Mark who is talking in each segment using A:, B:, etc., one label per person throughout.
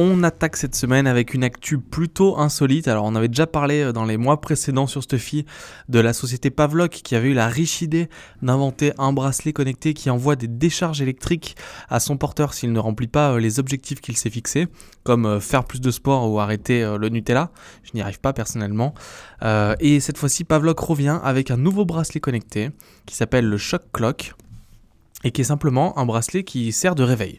A: On attaque cette semaine avec une actu plutôt insolite. Alors on avait déjà parlé euh, dans les mois précédents sur Stuffy de la société Pavlok qui avait eu la riche idée d'inventer un bracelet connecté qui envoie des décharges électriques à son porteur s'il ne remplit pas euh, les objectifs qu'il s'est fixés, comme euh, faire plus de sport ou arrêter le Nutella. Je n'y arrive pas personnellement. et cette fois-ci Pavlok revient avec un nouveau bracelet connecté qui s'appelle le Shock Clock et qui est simplement un bracelet qui sert de réveil.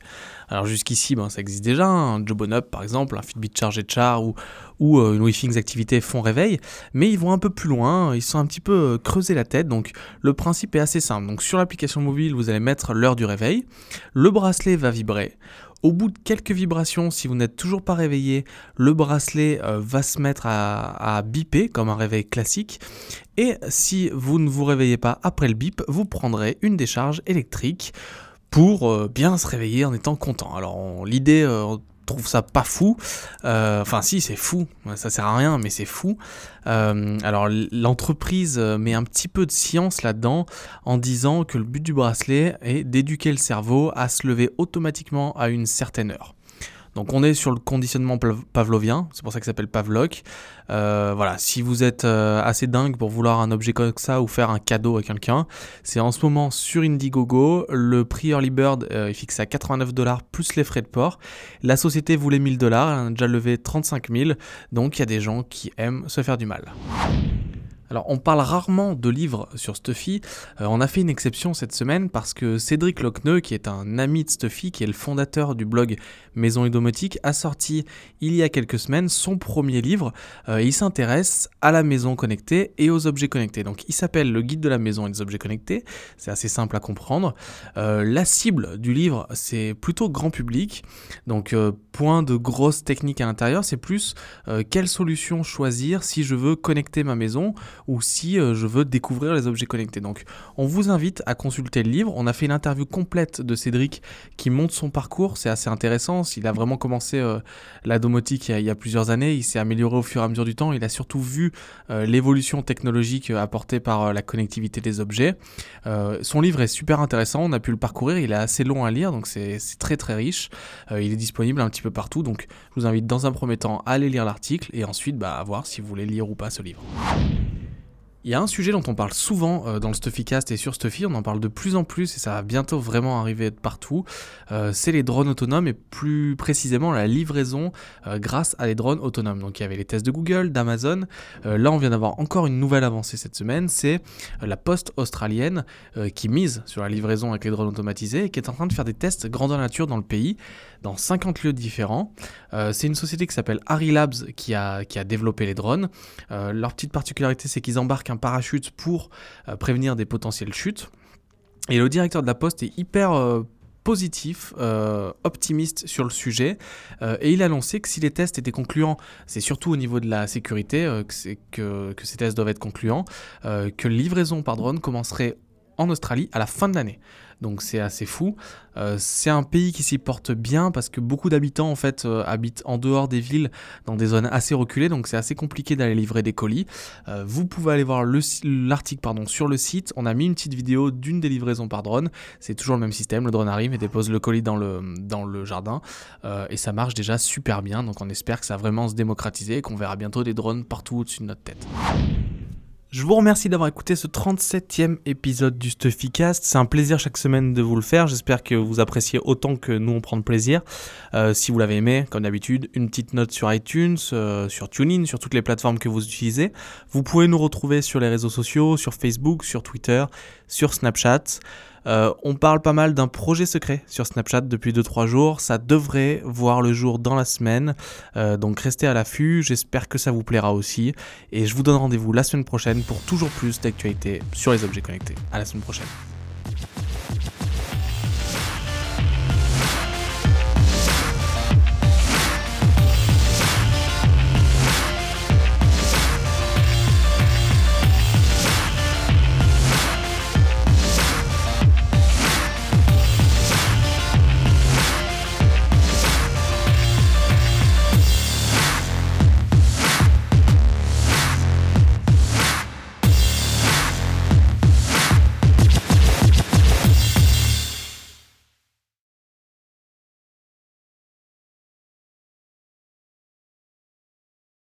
A: Alors jusqu'ici, ben, ça existe déjà, un Jobon Up par exemple, un Fitbit Charge Char ou, ou euh, une activité font réveil, mais ils vont un peu plus loin, ils sont un petit peu euh, creusés la tête, donc le principe est assez simple. Donc sur l'application mobile, vous allez mettre l'heure du réveil, le bracelet va vibrer. Au bout de quelques vibrations, si vous n'êtes toujours pas réveillé, le bracelet euh, va se mettre à, à biper comme un réveil classique. Et si vous ne vous réveillez pas après le bip, vous prendrez une décharge électrique pour euh, bien se réveiller en étant content. Alors l'idée, euh, trouve ça pas fou. Euh, enfin si, c'est fou. Ça sert à rien, mais c'est fou. alors l'entreprise met un petit peu de science là-dedans en disant que le but du bracelet est d'éduquer le cerveau à se lever automatiquement à une certaine heure. Donc on est sur le conditionnement pavlovien, c'est pour ça que ça s'appelle Pavlok. Euh, voilà, si vous êtes euh, assez dingue pour vouloir un objet comme ça ou faire un cadeau à quelqu'un, c'est en ce moment sur Indiegogo. Le prix Early Bird euh, est fixé à 89 dollars plus les frais de port. La société voulait 1000 dollars, elle a déjà levé 35 000, donc il y a des gens qui aiment se faire du mal. Alors on parle rarement de livres sur Stuffy, euh, on a fait une exception cette semaine parce que Cédric Locneux, qui est un ami de Stuffy, qui est le fondateur du blog Maison et Domotique, a sorti il y a quelques semaines son premier livre. Euh, il s'intéresse à la maison connectée et aux objets connectés. Donc il s'appelle Le guide de la maison et des objets connectés, c'est assez simple à comprendre. Euh, la cible du livre, c'est plutôt grand public, donc point de grosse technique à l'intérieur, c'est plus quelle solution choisir si je veux connecter ma maison ou si euh, je veux découvrir les objets connectés. Donc on vous invite à consulter le livre. On a fait une interview complète de Cédric qui montre son parcours. C'est assez intéressant. Il a vraiment commencé euh, la domotique il y, a, plusieurs années. Il s'est amélioré au fur et à mesure du temps. Il a surtout vu euh, l'évolution technologique apportée par la connectivité des objets. son livre est super intéressant. On a pu le parcourir. Il est assez long à lire, donc c'est très très riche. il est disponible un petit peu partout. Donc je vous invite dans un premier temps à aller lire l'article et ensuite bah, à voir si vous voulez lire ou pas ce livre. Il y a un sujet dont on parle souvent euh, dans le Stuffycast et sur Stuffy, on en parle de plus en plus et ça va bientôt vraiment arriver de partout, euh, c'est les drones autonomes et plus précisément la livraison euh, grâce à des drones autonomes. Donc il y avait les tests de Google, d'Amazon, là on vient d'avoir encore une nouvelle avancée cette semaine, c'est la poste australienne qui mise sur la livraison avec les drones automatisés et qui est en train de faire des tests grandeur nature dans le pays, dans 50 lieux différents. c'est une société qui s'appelle Harry Labs qui a, qui a développé les drones. leur petite particularité c'est qu'ils embarquent un parachute pour euh, prévenir des potentielles chutes. Et le directeur de la poste est hyper euh, positif, euh, optimiste sur le sujet, et il a annoncé que si les tests étaient concluants, c'est surtout au niveau de la sécurité que, que, que, ces tests doivent être concluants, que livraison par drone commencerait en Australie à la fin de l'année donc c'est assez fou. Euh, c'est un pays qui s'y porte bien parce que beaucoup d'habitants en fait euh, habitent en dehors des villes, dans des zones assez reculées, donc c'est assez compliqué d'aller livrer des colis. Euh, vous pouvez aller voir l'article sur le site. On a mis une petite vidéo d'une des livraisons par drone. C'est toujours le même système. Le drone arrive et dépose le colis dans le dans le jardin et ça marche déjà super bien. Donc on espère que ça va vraiment se démocratiser et qu'on verra bientôt des drones partout au-dessus de notre tête. Je vous remercie d'avoir écouté ce 37e épisode du Stuffycast. C'est un plaisir chaque semaine de vous le faire. J'espère que vous appréciez autant que nous on prend de plaisir. Euh, si vous l'avez aimé, comme d'habitude, une petite note sur iTunes, euh, sur TuneIn, sur toutes les plateformes que vous utilisez. Vous pouvez nous retrouver sur les réseaux sociaux, sur Facebook, sur Twitter, sur Snapchat. Euh, on parle pas mal d'un projet secret sur Snapchat depuis 2-3 jours. Ça devrait voir le jour dans la semaine. Euh, donc restez à l'affût. J'espère que ça vous plaira aussi. Et je vous donne rendez-vous la semaine prochaine pour toujours plus d'actualités sur les objets connectés. À la semaine prochaine.